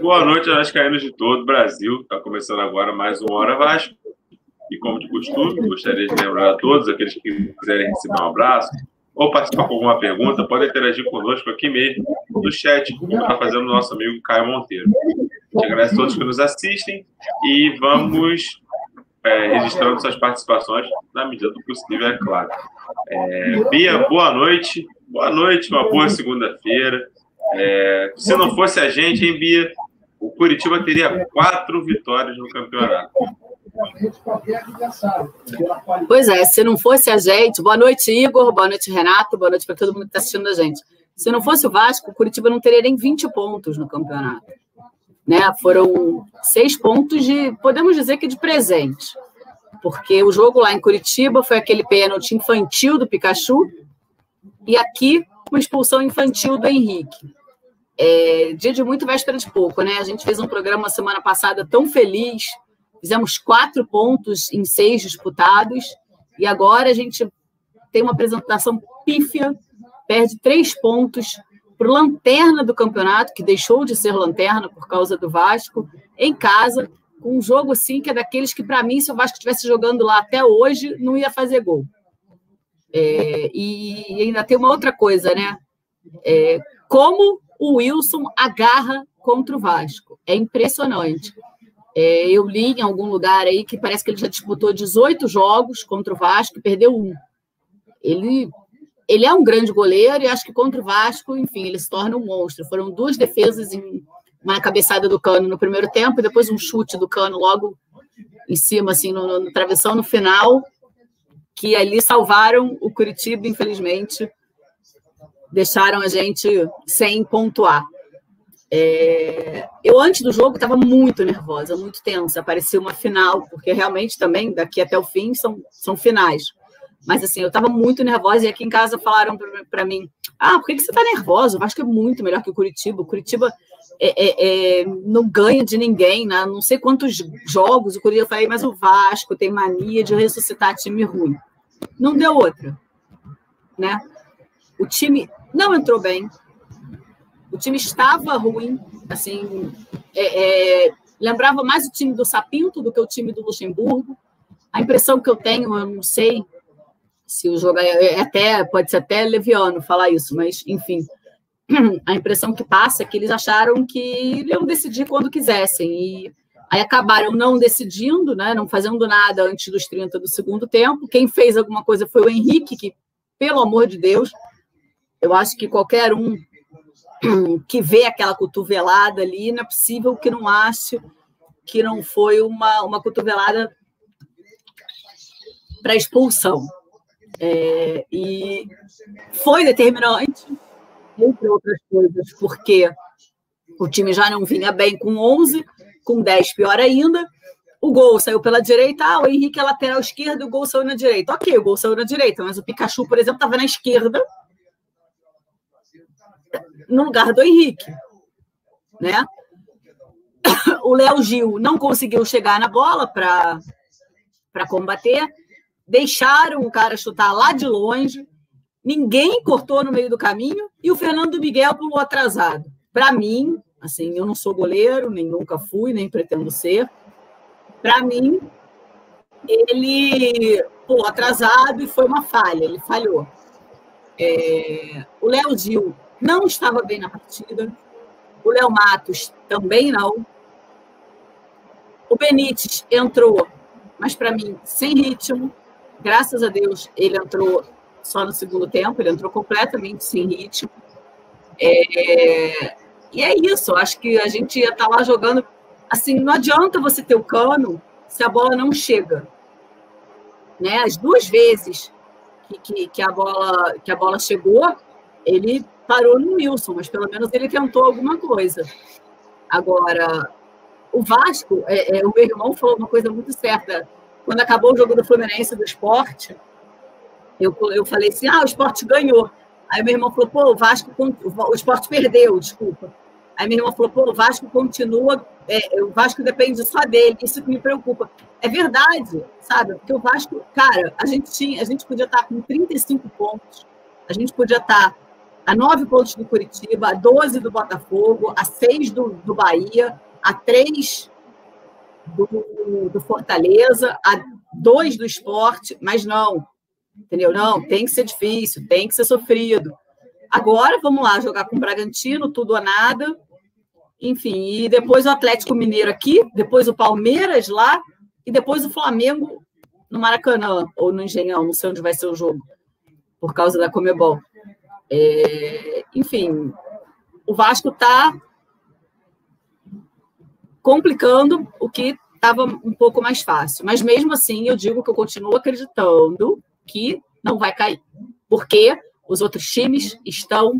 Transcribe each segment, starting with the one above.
Boa noite, Vascaínos de todo o Brasil. Está começando agora mais uma Hora Vasco. E como de costume, gostaria de lembrar a todos, aqueles que quiserem receber um abraço ou participar com alguma pergunta, podem interagir conosco aqui mesmo, no chat, como está fazendo o nosso amigo Caio Monteiro. A gente agradece a todos que nos assistem e vamos é, registrando suas participações na medida do possível, é claro. É, Bia, boa noite. Boa noite, uma boa segunda-feira. É, se não fosse a gente, hein, Bia? O Curitiba teria quatro vitórias no campeonato. Pois é, se não fosse a gente. Boa noite, Igor. Boa noite, Renato. Boa noite para todo mundo que está assistindo a gente. Se não fosse o Vasco, o Curitiba não teria nem 20 pontos no campeonato. Né? Foram seis pontos de, podemos dizer que de presente. Porque o jogo lá em Curitiba foi aquele pênalti infantil do Pikachu e aqui uma expulsão infantil do Henrique. É, dia de muito, véspera de pouco, né? A gente fez um programa semana passada tão feliz, fizemos quatro pontos em seis disputados, e agora a gente tem uma apresentação pífia, perde três pontos para o lanterna do campeonato, que deixou de ser lanterna por causa do Vasco, em casa, com um jogo assim que é daqueles que, para mim, se o Vasco estivesse jogando lá até hoje, não ia fazer gol. É, e ainda tem uma outra coisa, né? É, como o Wilson agarra contra o Vasco. É impressionante. É, eu li em algum lugar aí que parece que ele já disputou 18 jogos contra o Vasco e perdeu um. Ele, ele é um grande goleiro e acho que contra o Vasco, enfim, ele se torna um monstro. Foram duas defesas em uma cabeçada do cano no primeiro tempo e depois um chute do cano logo em cima, assim, no, no, no travessão no final, que ali salvaram o Curitiba, infelizmente, deixaram a gente sem pontuar. É... Eu, antes do jogo, estava muito nervosa, muito tensa. Parecia uma final, porque realmente também, daqui até o fim, são, são finais. Mas, assim, eu estava muito nervosa e aqui em casa falaram para mim: Ah, por que, que você está nervosa? Eu acho que é muito melhor que o Curitiba. O Curitiba é, é, é, não ganha de ninguém, né? não sei quantos jogos o Curitiba. Eu falei, mas o Vasco tem mania de ressuscitar time ruim. Não deu outra. Né? O time não entrou bem. O time estava ruim, assim, é, é, lembrava mais o time do Sapinto do que o time do Luxemburgo. A impressão que eu tenho, eu não sei se o jogo é, é até pode ser até leviano falar isso, mas enfim, a impressão que passa é que eles acharam que iam decidir quando quisessem e aí acabaram não decidindo, né, não fazendo nada antes dos 30 do segundo tempo. Quem fez alguma coisa foi o Henrique, que pelo amor de Deus, eu acho que qualquer um que vê aquela cotovelada ali, não é possível que não ache que não foi uma, uma cotovelada para expulsão. É, e foi determinante, entre outras coisas, porque o time já não vinha bem com 11, com 10 pior ainda. O gol saiu pela direita, ah, o Henrique é lateral esquerdo, o gol saiu na direita. Ok, o gol saiu na direita, mas o Pikachu, por exemplo, estava na esquerda no lugar do Henrique, né? O Léo Gil não conseguiu chegar na bola para combater, deixaram o cara chutar lá de longe, ninguém cortou no meio do caminho e o Fernando Miguel pulou atrasado. Para mim, assim, eu não sou goleiro, nem nunca fui, nem pretendo ser. Para mim, ele pulou atrasado e foi uma falha, ele falhou. É, o Léo Gil não estava bem na partida. O Léo Matos também não. O Benítez entrou, mas para mim sem ritmo. Graças a Deus ele entrou só no segundo tempo, ele entrou completamente sem ritmo. É... E é isso, acho que a gente ia estar tá lá jogando. Assim, não adianta você ter o cano se a bola não chega. Né? As duas vezes que, que, que, a, bola, que a bola chegou, ele parou no Wilson, mas pelo menos ele tentou alguma coisa. Agora, o Vasco, é, é, o meu irmão falou uma coisa muito certa. Quando acabou o jogo do Fluminense do esporte, eu, eu falei assim: ah, o esporte ganhou. Aí meu irmão falou: pô, o Vasco, o esporte perdeu, desculpa. Aí meu irmão falou: pô, o Vasco continua, é, o Vasco depende só dele, isso que me preocupa. É verdade, sabe? Porque o Vasco, cara, a gente tinha, a gente podia estar com 35 pontos, a gente podia estar a 9 pontos do Curitiba, a 12 do Botafogo, a 6 do, do Bahia, a 3 do, do Fortaleza, a 2 do esporte, mas não, entendeu? Não, tem que ser difícil, tem que ser sofrido. Agora, vamos lá, jogar com o Bragantino, tudo ou nada. Enfim, e depois o Atlético Mineiro aqui, depois o Palmeiras lá, e depois o Flamengo no Maracanã, ou no Engenhão, não sei onde vai ser o jogo, por causa da Comebol. É, enfim, o Vasco está complicando o que estava um pouco mais fácil. Mas mesmo assim, eu digo que eu continuo acreditando que não vai cair. Porque os outros times estão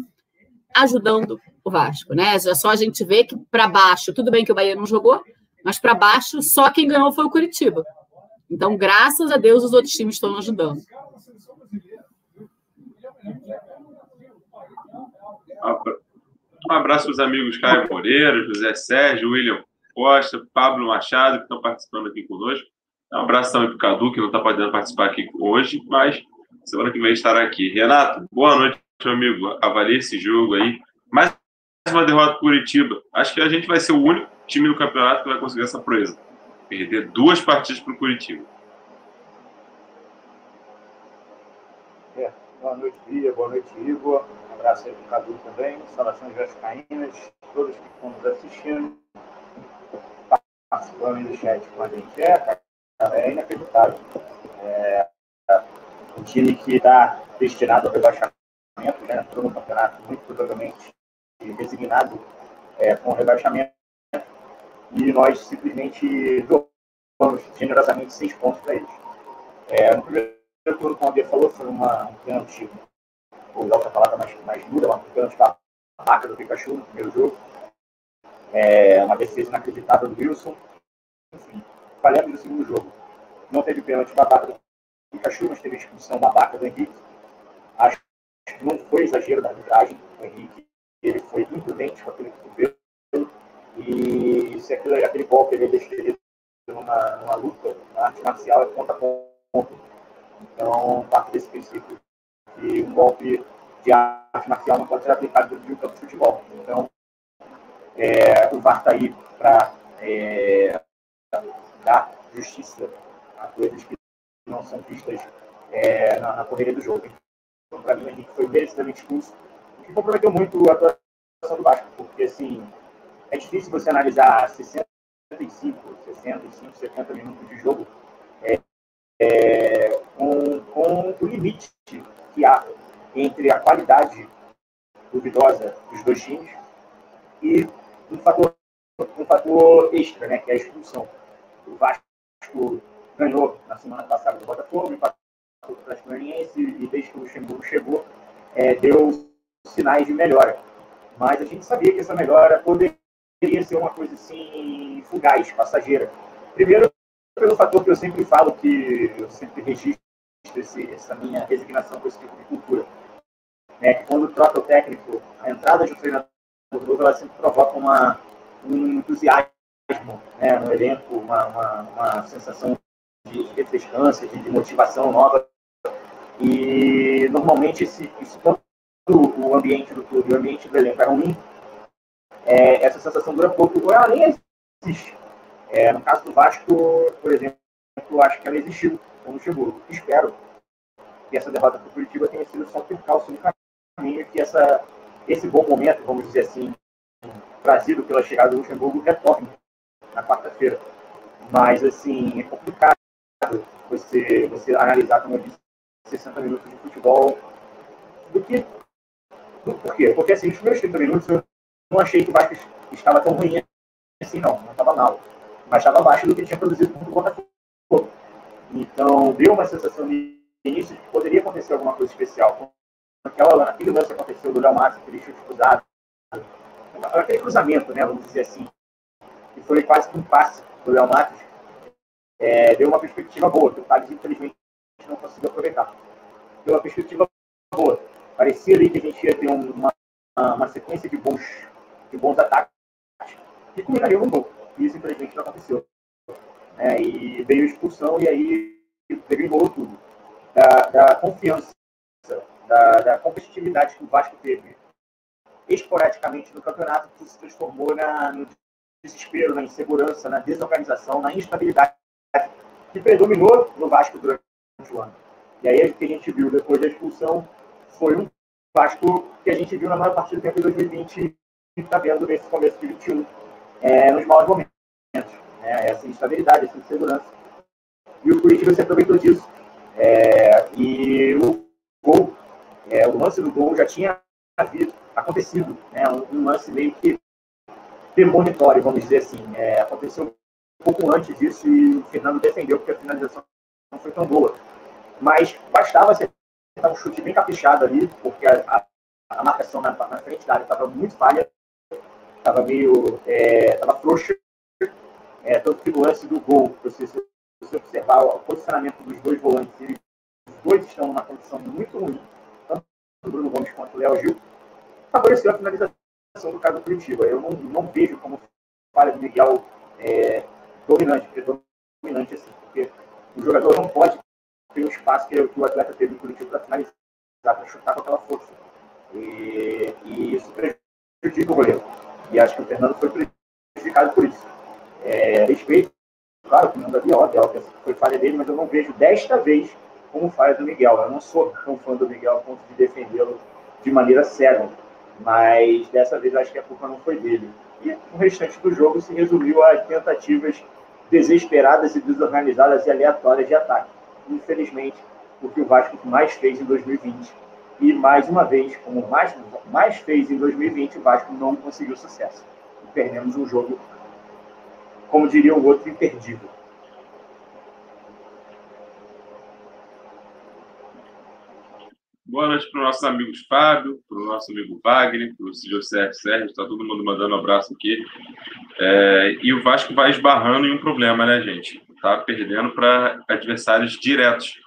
ajudando o Vasco, né? É só a gente ver que para baixo, tudo bem que o Bahia não jogou, mas para baixo só quem ganhou foi o Curitiba. Então, graças a Deus, os outros times estão ajudando. Um abraço para os amigos Caio Moreira, José Sérgio, William Costa, Pablo Machado, que estão participando aqui conosco. Um abraço também para o Cadu, que não está podendo participar aqui hoje, mas semana que vem estará aqui. Renato, boa noite, meu amigo. Avalie esse jogo aí. Mais uma derrota para Curitiba. Acho que a gente vai ser o único time do campeonato que vai conseguir essa proeza. Perder duas partidas para o Curitiba. É, boa noite, Bia. Boa noite, Igor. Um abraço aí para o Cadu também. Saudações vascaínas, todos que estão nos assistindo. Participando do chat com a gente. É, é inacreditável. É, um time que está destinado ao rebaixamento, né? entrou no campeonato muito provavelmente resignado é, com o rebaixamento, e nós simplesmente doamos generosamente seis pontos para eles. É, no primeiro turno, como a Bia falou, foi uma, um pênalti, vou usar outra palavra mais, mais dura, uma pênalti babaca do Pikachu no primeiro jogo, é, uma defesa inacreditável do Wilson, enfim, falhamos no segundo jogo. Não teve pênalti babaca do Pikachu, mas teve expulsão babaca do Henrique. Acho que não foi exagero da arbitragem do Henrique. Ele foi imprudente com aquele cotovelo. E se aquele, aquele golpe ele é numa, numa luta, na arte marcial é ponta a ponta. Então, parte desse princípio que um golpe de arte marcial não pode ser aplicado dentro de um campo de futebol. Então, é, o VAR está aí para é, dar justiça a coisas que não são vistas é, na, na, correria do jogo. Então, para mim, a gente foi merecidamente expulso, que comprometeu muito a atuação do Vasco, porque, assim, é difícil você analisar 65, 65, 70 minutos de jogo é, é, com, com o limite que há entre a qualidade duvidosa dos dois times e um fator, um fator extra, né, que é a expulsão. O Vasco ganhou na semana passada do Botafogo, empatou o Atlético e desde que o Luxemburgo chegou, é, deu sinais de melhora. Mas a gente sabia que essa melhora poderia ser uma coisa assim fugaz, passageira. Primeiro, pelo fator que eu sempre falo, que eu sempre registro esse, essa minha resignação com esse tipo de cultura. É que quando troca o técnico, a entrada de um treinador novo, ela sempre provoca uma, um entusiasmo né, no elenco, uma, uma, uma sensação de refrescância, de, de motivação nova. E normalmente esse, isso, quando o ambiente do clube, o ambiente do elenco é ruim, é, essa sensação dura pouco, ou ela nem existe. É, no caso do Vasco, por exemplo, eu acho que ela existiu com o Luxemburgo. Espero que essa derrota para o Curitiba tenha sido só um percalço no caminho, que essa, esse bom momento, vamos dizer assim, trazido pela chegada do Luxemburgo, retorne na quarta-feira. Mas, assim, é complicado você, você analisar, como eu disse, 60 minutos de futebol. Do que. Por quê? Porque assim, os primeiros 30 minutos eu não achei que o Vasco estava tão ruim assim, não. Não estava mal. Mas estava abaixo do que tinha produzido contra o Botafogo. Então, deu uma sensação de início de que poderia acontecer alguma coisa especial. Aquela, aquele lance que aconteceu do Léo Márcio, aquele chute cruzado, aquele cruzamento, né, vamos dizer assim, que foi quase que um passe do Léo Matos, é, deu uma perspectiva boa, que o Thales, infelizmente, não conseguiu aproveitar. Deu uma perspectiva boa. Parecia ali que a gente ia ter uma, uma sequência de bons, de bons ataques que culminaria no gol. E isso, infelizmente, não aconteceu. É, e veio a expulsão e aí derivou tudo. Da, da confiança da, da competitividade que o Vasco teve esporadicamente no campeonato, que se transformou na, no desespero, na insegurança, na desorganização, na instabilidade que predominou no Vasco durante o ano. E aí o que a gente viu depois da expulsão foi um Vasco que a gente viu na maior parte do tempo de 2020 e está vendo nesse começo de 2021, é, nos maus momentos. Né? Essa instabilidade, essa insegurança. E o Curitiba se aproveitou disso. É, e o gol, é, o lance do gol já tinha havido, acontecido, né? um, um lance meio que premonitório, vamos dizer assim. É, aconteceu um pouco antes disso e o Fernando defendeu porque a finalização não foi tão boa. Mas bastava acertar um chute bem caprichado ali, porque a, a, a marcação na, na, frente da área estava muito falha, estava meio. estava é, frouxa. É, tanto que no lance do gol, se você, observar o posicionamento dos dois volantes, os dois estão numa condição muito ruim, tanto o Bruno Gomes quanto o Léo Gil, favoreceu a finalização do caso do Curitiba. Eu não, não vejo como falha do Miguel é, dominante, dominante assim, porque o jogador não pode ter o espaço que, o atleta teve no Curitiba para finalizar, para chutar com aquela força. E, e, isso prejudica o goleiro. E acho que o Fernando foi prejudicado por isso. É, respeito, claro, o Fernando Davi, óbvio, óbvio, foi falha dele, mas eu não vejo desta vez como falha do Miguel. Eu não sou tão fã do Miguel a ponto de defendê-lo de maneira séria mas dessa vez acho que a culpa não foi dele. E o restante do jogo se resumiu a tentativas desesperadas e desorganizadas e aleatórias de ataque. Infelizmente, o que o Vasco mais fez em 2020. E mais uma vez, como mais, mais fez em 2020, o Vasco não conseguiu sucesso. E perdemos um jogo, como diria o outro, imperdível. Boa noite para os nossos amigos Fábio, para o nosso amigo Wagner, para o José Sérgio, está todo mundo mandando um abraço aqui. É, e o Vasco vai esbarrando em um problema, né, gente? Está perdendo para adversários diretos.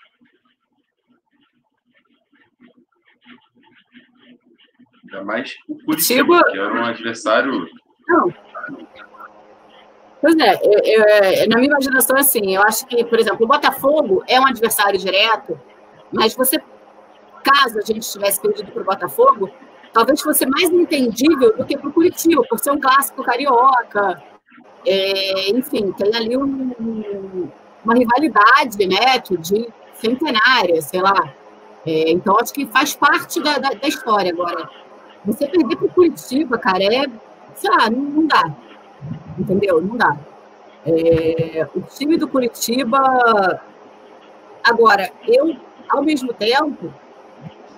Ainda mais o Curitiba, que era um adversário. Não. Pois é, eu, eu, na minha imaginação, assim, eu acho que, por exemplo, o Botafogo é um adversário direto, mas você caso a gente tivesse perdido para o Botafogo, talvez fosse mais entendível do que para o Curitiba, por ser um clássico carioca. É, enfim, tem ali um, uma rivalidade né, de centenária, sei lá. É, então, acho que faz parte da, da, da história agora. Você perder para o Curitiba, cara, é, sei lá, não, não dá. Entendeu? Não dá. É, o time do Curitiba. Agora, eu, ao mesmo tempo,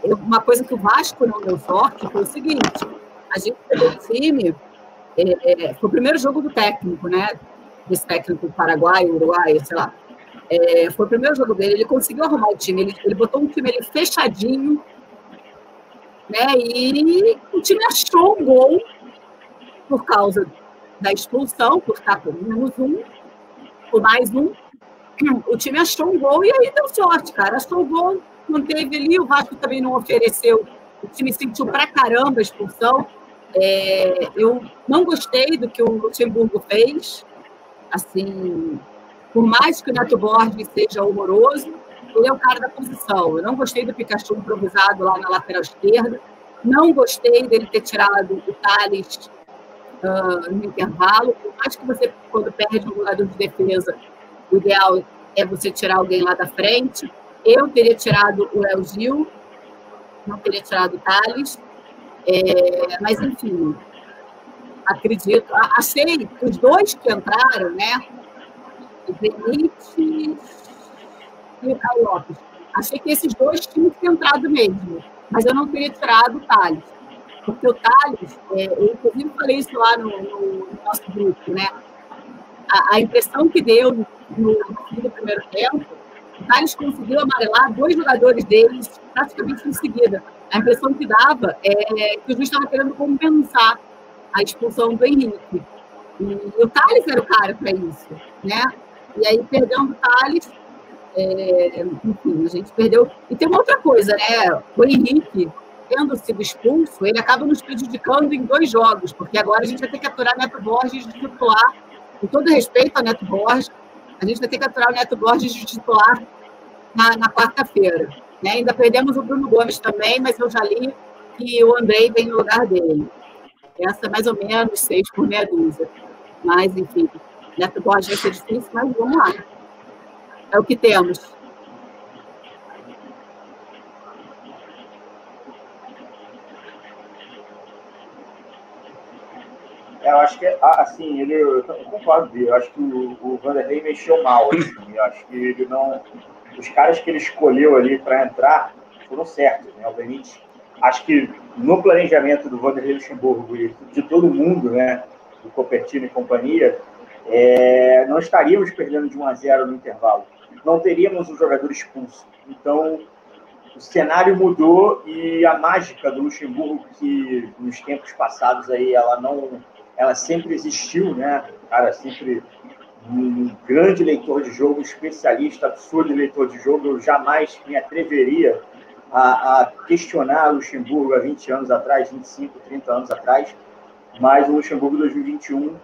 uma coisa que o Vasco não deu sorte foi o seguinte: a gente pegou o time, é, foi o primeiro jogo do técnico, né? Desse técnico paraguaio, uruguaio, sei lá. É, foi o primeiro jogo dele, ele conseguiu arrumar o time, ele, ele botou um time ali fechadinho, né? E o time achou um gol por causa da expulsão, por estar por menos um, por mais um. O time achou um gol e aí deu sorte, cara. Achou o gol, não teve ali, o Vasco também não ofereceu. O time sentiu pra caramba a expulsão. É, eu não gostei do que o Luxemburgo fez. Assim, por mais que o Neto Borges seja horroroso, ele é o cara da posição. Eu não gostei do Pikachu improvisado lá na lateral esquerda. Não gostei dele ter tirado o Thales uh, no intervalo. Por mais que você, quando perde um jogador de defesa, o ideal é você tirar alguém lá da frente. Eu teria tirado o Léo Gil, não teria tirado o Thales, é, mas enfim, acredito. Achei os dois que entraram, né? O Benítez e o Caio Lopes. Achei que esses dois tinham que ter entrado mesmo, mas eu não teria tirado o Thales. Porque o Thales, é, eu inclusive falei isso lá no, no, no nosso grupo, né? A, a, impressão que deu no, no, primeiro tempo Thales conseguiu amarelar dois jogadores deles praticamente em seguida. A impressão que dava é que o juiz estava querendo compensar a expulsão do Henrique. E o Thales era o cara para isso, né? E aí, perdendo o Thales, é, enfim, a gente perdeu. E tem uma outra coisa, né? O Henrique, tendo sido expulso, ele acaba nos prejudicando em dois jogos, porque agora a gente vai ter que aturar Neto Borges de titular, com todo respeito a Neto Borges, a gente vai ter que aturar o Neto Borges de titular na, na quarta-feira. Né? Ainda perdemos o Bruno Gomes também, mas eu já li que o Andrei vem no lugar dele. Essa mais ou menos seis por meia dúzia. Mas, enfim, Neto Borges vai ser difícil, mas vamos lá. É o que temos. É, eu acho que, ah, assim, ele, eu concordo, eu acho que o, o Vanderlei mexeu mal, assim, eu acho que ele não, os caras que ele escolheu ali para entrar foram certos, né, o Benítez, acho que no planejamento do Vanderlei Luxemburgo e de todo mundo, né, do Copertino e companhia, é, não estaríamos perdendo de 1 a 0 no intervalo, não teríamos um jogador expulso, então o cenário mudou e a mágica do Luxemburgo que nos tempos passados aí ela não ela sempre existiu, né? Cara, sempre um grande leitor de jogo, especialista, absurdo leitor de jogo. Eu jamais me atreveria a, a questionar Luxemburgo há 20 anos atrás, 25, 30 anos atrás, mas o Luxemburgo 2021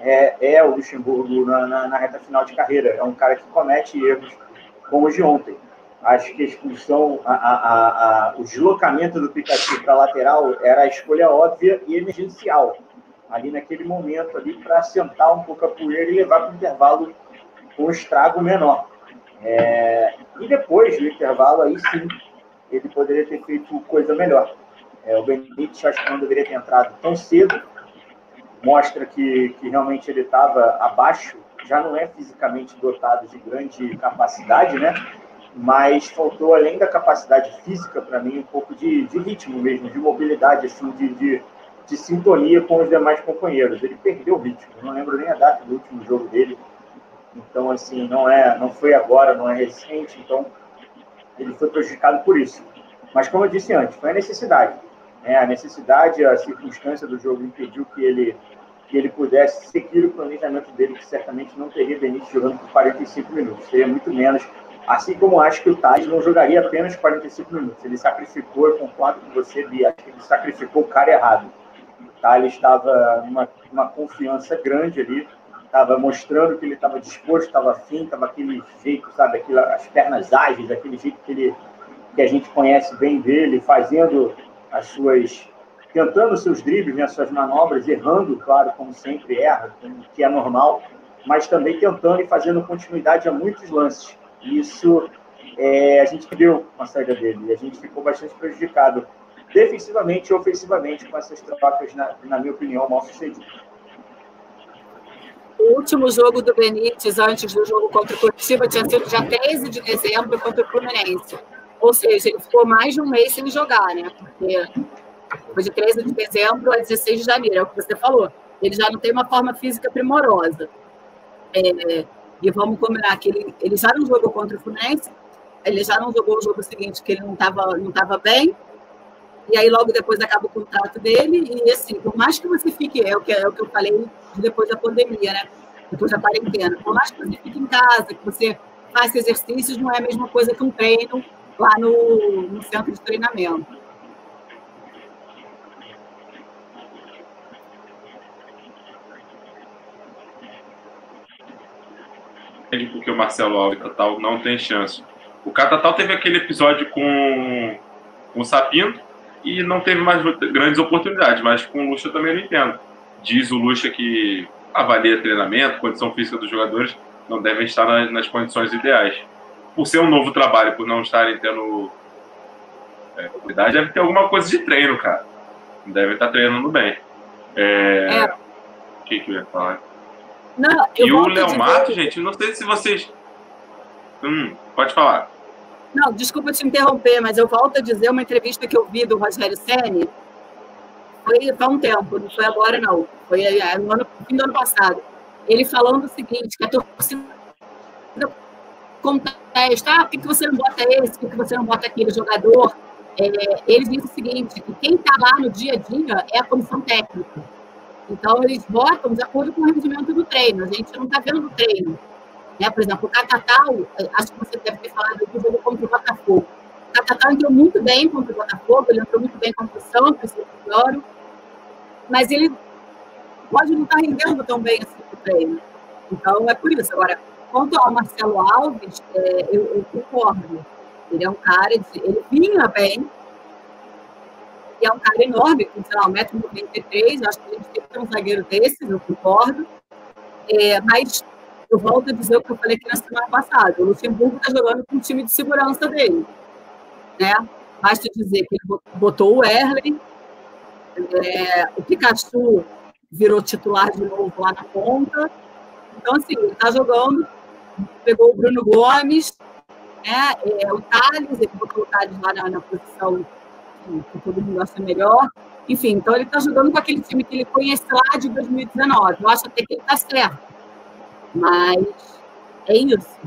é, é o Luxemburgo na, na, na, reta final de carreira. É um cara que comete erros como os de ontem. Acho que a expulsão, a, a, a, o deslocamento do Pikachu para lateral era a escolha óbvia e emergencial ali naquele momento ali para sentar um pouco a poeira e levar para o intervalo com um estrago menor. É, e depois do intervalo, aí sim, ele poderia ter feito coisa melhor. É, o Benítez acho que não deveria ter entrado tão cedo, mostra que, que realmente ele estava abaixo, já não é fisicamente dotado de grande capacidade, né? Mas faltou, além da capacidade física, para mim, um pouco de, de ritmo mesmo, de mobilidade, assim, de, de de sintonia com os demais companheiros. Ele perdeu o ritmo, não lembro nem a data do último jogo dele. Então, assim, não é, não foi agora, não é recente, então ele foi prejudicado por isso. Mas, como eu disse antes, foi a necessidade. Né? A necessidade, a circunstância do jogo impediu que ele, que ele pudesse seguir o planejamento dele, que certamente não teria Benítez jogando por 45 minutos, seria muito menos. Assim como acho que o Tade não jogaria apenas 45 minutos. Ele sacrificou, eu concordo com você, Bia, acho que ele sacrificou o cara errado Tá? Ele estava numa uma confiança grande ali, estava mostrando que ele estava disposto, estava afim, estava aquele jeito, sabe, aquilo, as pernas ágeis, aquele jeito que, ele, que a gente conhece bem dele, fazendo as suas. tentando seus dribles, né, suas manobras, errando, claro, como sempre erra, que é normal, mas também tentando e fazendo continuidade a muitos lances. Isso é, a gente viu com a saída dele, a gente ficou bastante prejudicado defensivamente e ofensivamente com essas trocas, na, na minha opinião, mal sucedidas. O último jogo do Benítez, antes do jogo contra o Curitiba, tinha sido dia 13 de dezembro contra o Fluminense. Ou seja, ele ficou mais de um mês sem jogar, né? Porque foi de 13 de dezembro a 16 de janeiro, é o que você falou. Ele já não tem uma forma física primorosa. É, e vamos combinar que ele, ele já não jogou contra o Fluminense, ele já não jogou o jogo seguinte, que ele não estava não tava bem, e aí logo depois acaba o contrato dele, e assim, por mais que você fique, é o que, é o que eu falei depois da pandemia, né? Depois da quarentena, por mais que você fique em casa, que você faça exercícios, não é a mesma coisa que um treino lá no, no centro de treinamento. porque o Marcelo Alves Tatal não tem chance. O Catatal teve aquele episódio com, com o Sapinto, e não teve mais grandes oportunidades, mas com o Lucha também não entendo. Diz o Lucha que avalia treinamento, condição física dos jogadores, não devem estar nas, nas condições ideais. Por ser um novo trabalho, por não estarem tendo é, deve ter alguma coisa de treino, cara. Devem estar treinando bem. É... é. O que, que eu ia falar? Não, e o Léo Mato, gente, não sei se vocês. Hum, pode falar. Não, desculpa te interromper, mas eu volto a dizer uma entrevista que eu vi do Rogério Senni, foi há um tempo, não foi agora não, foi no, ano, no fim do ano passado. Ele falando o seguinte, que a torcida contesta, ah, por que você não bota esse, por que você não bota aquele jogador? É, eles dizem o seguinte, que quem está lá no dia a dia é a comissão técnica. Então, eles botam de acordo com o rendimento do treino. A gente não está vendo o treino. Né? Por exemplo, o Catatal, acho que você deve falado do jogo contra o Botafogo. O Catatal entrou muito bem contra o Botafogo, ele entrou muito bem contra o Santos, o mas ele pode não estar rendendo tão bem assim no treino. Então, é por isso. Agora, quanto ao Marcelo Alves, é, eu, eu, concordo. Ele é um cara, de, ele vinha bem, e é um cara enorme, com, sei lá, 1,93m, acho que a gente tem um zagueiro desse, eu concordo. É, mas eu volto a dizer o que eu falei aqui na semana passada, o Luxemburgo está jogando com o time de segurança dele. Né? Basta dizer que ele botou o Erlen, é, o Pikachu virou titular de novo lá na ponta. Então, assim, ele está jogando, pegou o Bruno Gomes, né, é, o Thales, ele botou o Thales lá na, na posição que, todo mundo acha melhor. Enfim, então ele está jogando com aquele time que ele conhece lá de 2019. Eu acho até que ele está certo. Mas é isso.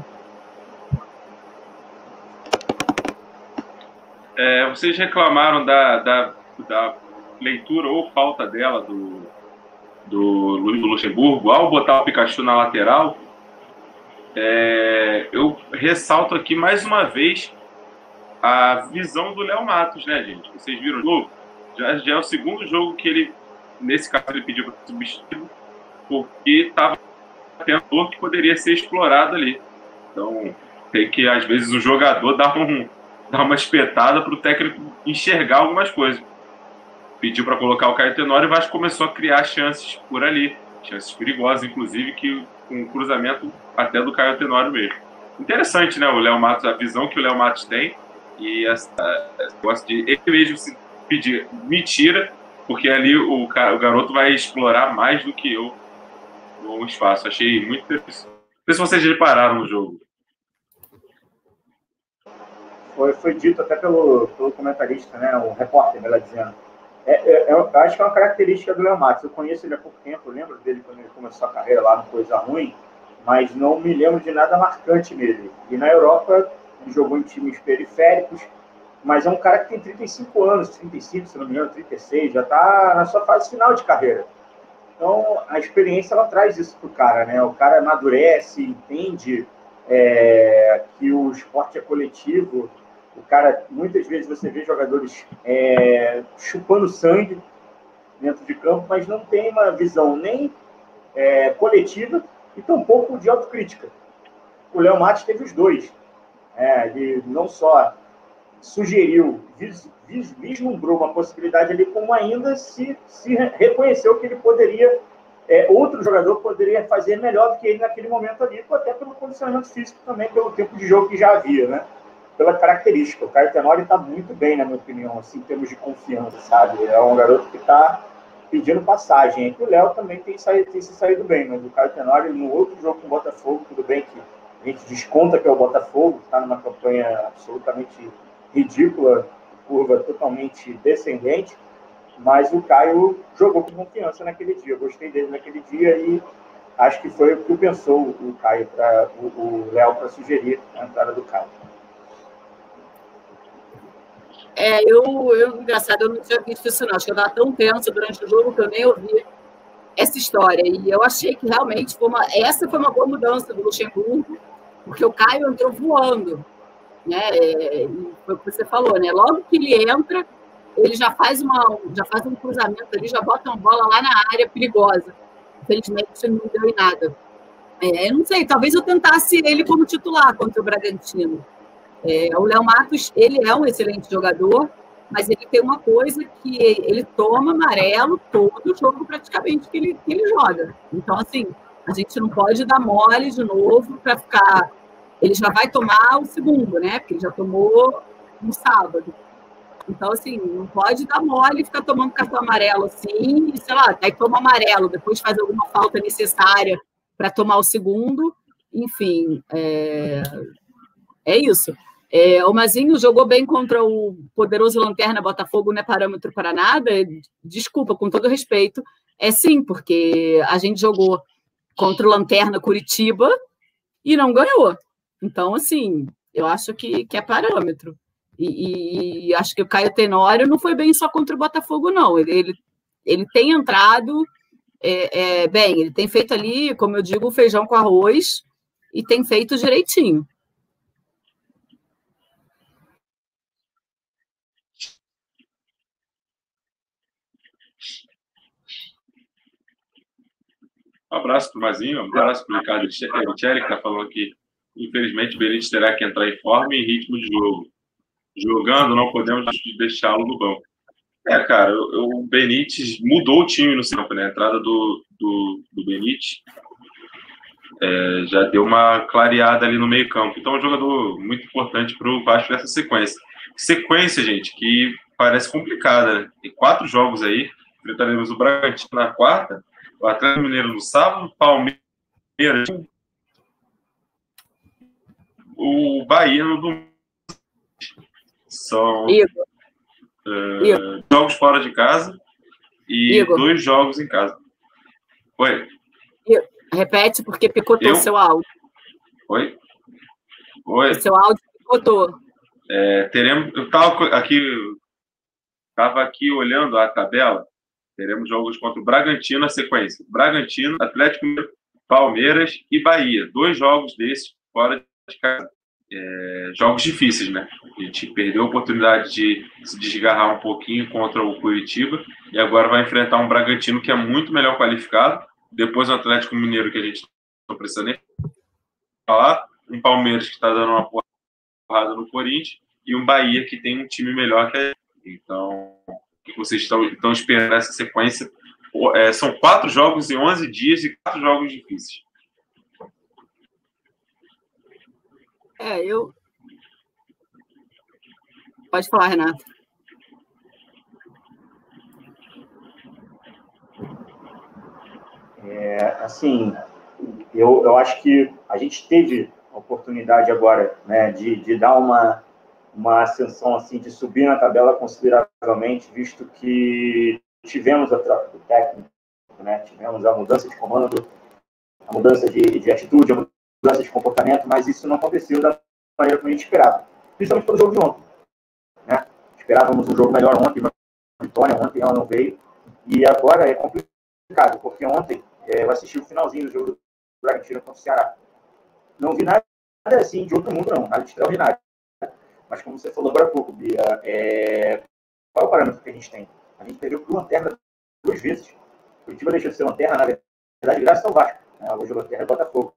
É, vocês reclamaram da, da, da leitura ou falta dela do, do, Luxemburgo ao botar o Pikachu na lateral. É, eu ressalto aqui mais uma vez a visão do Léo Matos, né, gente? Vocês viram o jogo? Já, já é o segundo jogo que ele, nesse caso, ele pediu para substituir, porque estava que poderia ser explorado ali. Então, tem que, às vezes, o jogador dar, um, dar uma espetada para o técnico enxergar algumas coisas pediu para colocar o Caio Tenório e o Vasco começou a criar chances por ali, chances perigosas, inclusive, que com um cruzamento até do Caio Tenório mesmo. Interessante, né, o Léo Matos, a visão que o Léo Matos tem e essa gosta de ele mesmo se pedir mentira, porque ali o, o garoto vai explorar mais do que eu o espaço. Achei muito interessante. Não sei se vocês repararam no jogo. Foi, foi dito até pelo, pelo comentarista, né, o repórter, melhor dizendo é, é, eu acho que é uma característica do Léo Matos. Eu conheço ele há pouco tempo, lembro dele quando ele começou a carreira lá no Coisa Ruim, mas não me lembro de nada marcante nele. E na Europa, ele jogou em times periféricos, mas é um cara que tem 35 anos, 35, se não me engano, 36, já está na sua fase final de carreira. Então, a experiência ela traz isso para o cara, né? O cara amadurece, entende é, que o esporte é coletivo, o cara, muitas vezes você vê jogadores é, chupando sangue dentro de campo, mas não tem uma visão nem é, coletiva e tampouco de autocrítica. O Léo Matos teve os dois. É, ele não só sugeriu, vis, vis, vislumbrou uma possibilidade ali, como ainda se, se reconheceu que ele poderia, é, outro jogador poderia fazer melhor do que ele naquele momento ali, até pelo condicionamento físico também, pelo tempo de jogo que já havia, né? pela característica. O Caio Tenório está muito bem, na minha opinião, assim, em termos de confiança, sabe? É um garoto que está pedindo passagem. E o Léo também tem, saído, tem se saído bem, mas o Caio Tenório, no outro jogo com o Botafogo, tudo bem que a gente desconta que é o Botafogo, está numa campanha absolutamente ridícula, curva totalmente descendente, mas o Caio jogou com confiança naquele dia. Eu gostei dele naquele dia e acho que foi o que pensou o Caio, pra, o, o Léo, para sugerir a entrada do Caio. É, eu, eu, engraçado, eu não tinha visto isso, não. Acho que eu estava tão tenso durante o jogo que eu nem ouvi essa história. E eu achei que realmente foi uma, essa foi uma boa mudança do Luxemburgo, porque o Caio entrou voando. Né? É, foi o que você falou, né? Logo que ele entra, ele já faz, uma, já faz um cruzamento ali, já bota uma bola lá na área perigosa. Infelizmente, não deu em nada. É, eu não sei, talvez eu tentasse ele como titular contra o Bragantino. É, o Léo Matos, ele é um excelente jogador, mas ele tem uma coisa que ele toma amarelo todo jogo praticamente que ele, que ele joga. Então, assim, a gente não pode dar mole de novo para ficar. Ele já vai tomar o segundo, né? Porque ele já tomou no sábado. Então, assim, não pode dar mole e ficar tomando cartão amarelo assim, e, sei lá, aí toma amarelo, depois faz alguma falta necessária para tomar o segundo. Enfim, é, é isso. É, o Mazinho jogou bem contra o poderoso Lanterna Botafogo, não é parâmetro para nada. Desculpa, com todo respeito. É sim, porque a gente jogou contra o Lanterna Curitiba e não ganhou. Então, assim, eu acho que, que é parâmetro. E, e, e, acho que o Caio Tenório não foi bem só contra o Botafogo, não. Ele, ele, ele tem entrado é, é, bem, ele tem feito ali, como eu digo, feijão com arroz e tem feito direitinho. Um abraço para o Mazinho, um abraço para o Ricardo Michele, que está falando aqui. Infelizmente, o Benítez terá que entrar em forma e ritmo de jogo. Jogando, não podemos deixá-lo no banco. É, cara, o Benítez mudou o time no campo, né? A entrada do, do, do Benítez é, já deu uma clareada ali no meio-campo. Então, é um jogador muito importante para o Vasco nessa sequência. Sequência, gente, que parece complicada, né? Tem quatro jogos aí. Enfrentaremos o Bragantino na quarta, o Atlético Mineiro no sábado, Palmeiras, o Bahia no domingo. São uh, jogos fora de casa e Igor. dois jogos em casa. Oi. Repete, porque picotou Eu? seu áudio. Oi? Oi? O seu áudio picotou. É, teremos, eu estava aqui, estava aqui olhando a tabela. Teremos jogos contra o Bragantino na sequência. Bragantino, Atlético Palmeiras e Bahia. Dois jogos desses fora de É, jogos difíceis, né? A gente perdeu a oportunidade de se desgarrar um pouquinho contra o Curitiba e agora vai enfrentar um Bragantino que é muito melhor qualificado. Depois o Atlético Mineiro, que a gente não precisa nem falar. Um Palmeiras que está dando uma porrada no Corinthians e um Bahia que tem um time melhor que a gente. Então, vocês estão, estão esperando essa sequência? É, são quatro jogos em 11 dias e quatro jogos difíceis. É, eu. Pode falar, Renato. É, assim, eu, eu acho que a gente teve a oportunidade agora né, de, de dar uma, uma ascensão, assim, de subir na tabela consideravelmente, visto que tivemos a troca do técnico, né, tivemos a mudança de comando, a mudança de, de atitude, a mudança de comportamento, mas isso não aconteceu da maneira como a gente esperava. Principalmente pelo jogo de ontem. Né? Esperávamos um jogo melhor ontem, uma vitória, ontem ela não veio. E agora é complicado, porque ontem é, eu assisti o finalzinho do jogo do Bragantino contra o Ceará. Não vi nada assim de outro mundo, não, nada extraordinário. Mas como você falou agora há pouco, Bia, é... qual é o parâmetro que a gente tem? A gente perdeu por lanterna duas vezes. O Curitiba deixou de ser lanterna, na verdade, graças ao Vasco. Né? Hoje o lanterna é Botafogo.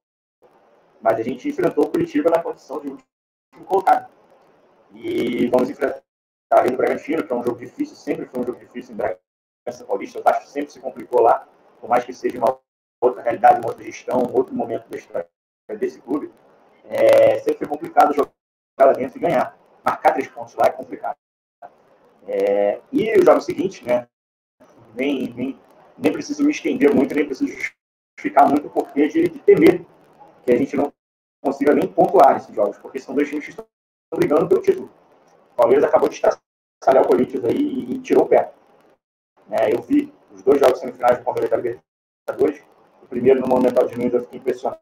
Mas a gente enfrentou o Curitiba na condição de último colocado. E vamos enfrentar ali no Bragantino, que é um jogo difícil, sempre foi um jogo difícil em Bragança Paulista. O Vasco sempre se complicou lá, por mais que seja uma outra realidade, uma outra gestão, um outro momento da história desse clube. É, sempre foi complicado jogar lá dentro e ganhar. Marcar três pontos lá é complicado. É, e os jogos seguintes, né? Nem, nem, nem preciso me estender muito, nem preciso justificar muito o porquê de, de medo que a gente não consiga nem pontuar nesses jogos, porque são dois times que estão brigando pelo título. O Palmeiras acabou de estraçalhar o Corinthians aí e, e tirou o pé. É, eu vi os dois jogos semifinais do Palmeiras da Libertadores. O primeiro, no Monumental de Nunes, eu fiquei impressionado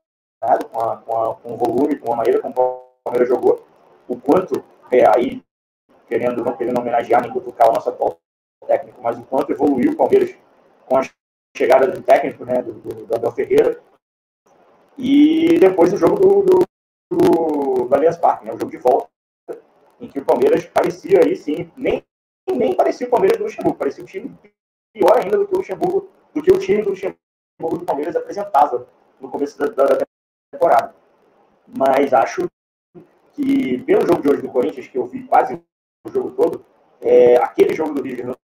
com, a, com, a, com, o volume, com a maneira como o Palmeiras jogou. O quanto, é, aí, querendo, não querendo homenagear nem cutucar o nosso atual técnico, mas o quanto evoluiu o Palmeiras com a chegada do técnico, né, do, do, do Abel Ferreira, e depois o jogo do, do, do, Allianz Parque, né, o jogo de volta, em que o Palmeiras parecia aí sim, nem, nem parecia o Palmeiras do Luxemburgo, parecia um time pior ainda do que o Luxemburgo, do que o time do Luxemburgo do Palmeiras apresentava no começo da, da temporada. Mas acho que, pelo jogo de hoje do Corinthians, que eu vi quase o jogo todo, é, aquele jogo do Rio no,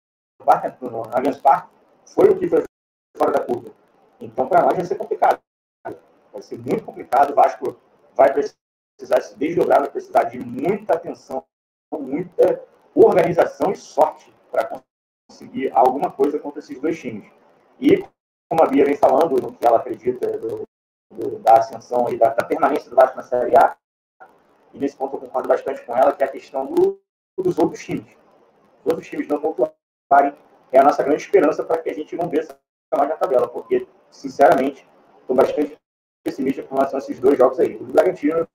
no, no Allianz Parque foi o que foi fora da curva. Então, para nós vai ser complicado. Vai ser muito complicado. O Vasco vai precisar se desdobrar, vai precisar de muita atenção, muita organização e sorte para conseguir alguma coisa contra esses dois times. E, como a Bia vem falando, no que ela acredita do, do, da ascensão e da, da, permanência do Vasco na Série A, e nesse ponto eu concordo bastante com ela, que é a questão do, dos outros times. Os outros times não pontuarem é a nossa grande esperança para que a gente não desça mais na tabela, porque, sinceramente, estou bastante pessimista com relação a esses dois jogos aí. O do Bragantino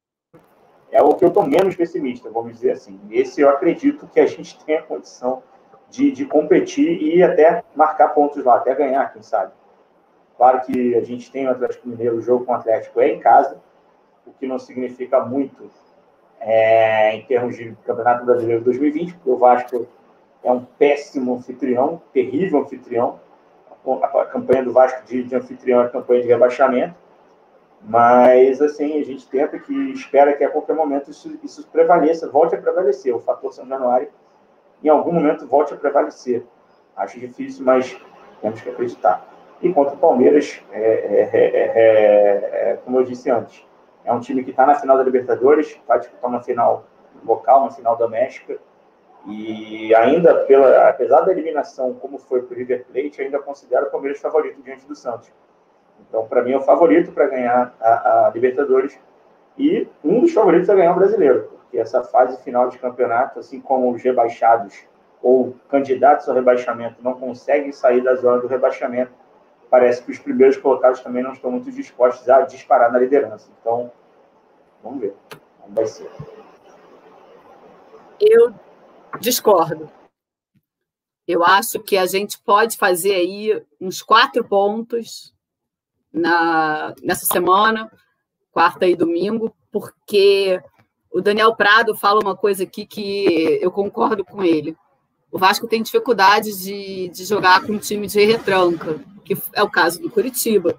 é o que eu estou menos pessimista, vamos dizer assim. Esse eu acredito que a gente tem a condição de, de competir e até marcar pontos lá, até ganhar, quem sabe. Claro que a gente tem o Atlético Mineiro, o jogo com o Atlético é em casa, o que não significa muito é, em termos de Campeonato Brasileiro 2020, porque o Vasco é um péssimo anfitrião, terrível anfitrião. A campanha do Vasco de, de anfitrião é a campanha de rebaixamento. Mas, assim, a gente tenta que espera que a qualquer momento isso, isso prevaleça, volte a prevalecer. O fator São Januário, em algum momento, volte a prevalecer. Acho difícil, mas temos que acreditar. E contra o Palmeiras, é, é, é, é como eu disse antes, é um time que está na final da Libertadores, vai disputar uma final local, uma final doméstica, e ainda, pela, apesar da eliminação, como foi para o River Plate, ainda considero o Palmeiras favorito diante do Santos. Então, para mim, é o favorito para ganhar a, a, Libertadores e um dos favoritos a ganhar o Brasileiro, porque essa fase final de campeonato, assim como os rebaixados ou candidatos ao rebaixamento não conseguem sair da zona do rebaixamento, parece que os primeiros colocados também não estão muito dispostos a disparar na liderança. Então, vamos ver como vai ser. Eu discordo. Eu acho que a gente pode fazer aí uns quatro pontos na, nessa semana, quarta e domingo, porque o Daniel Prado fala uma coisa aqui que eu concordo com ele. O Vasco tem dificuldade de, de jogar com um time de retranca, que é o caso do Curitiba.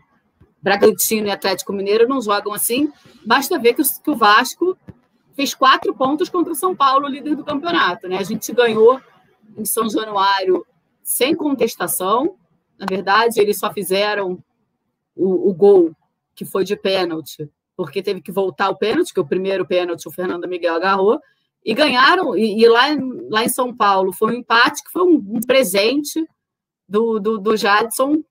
Bragantino e Atlético Mineiro não jogam assim. Basta ver que o, que o Vasco fez quatro pontos contra o São Paulo, líder do campeonato. Né? A gente ganhou em São Januário sem contestação. Na verdade, eles só fizeram o, o gol que foi de pênalti, porque teve que voltar o pênalti, que o primeiro pênalti o Fernando Miguel agarrou, e ganharam. E, e lá, lá em São Paulo foi um empate que foi um, um presente do, do, do Jadson,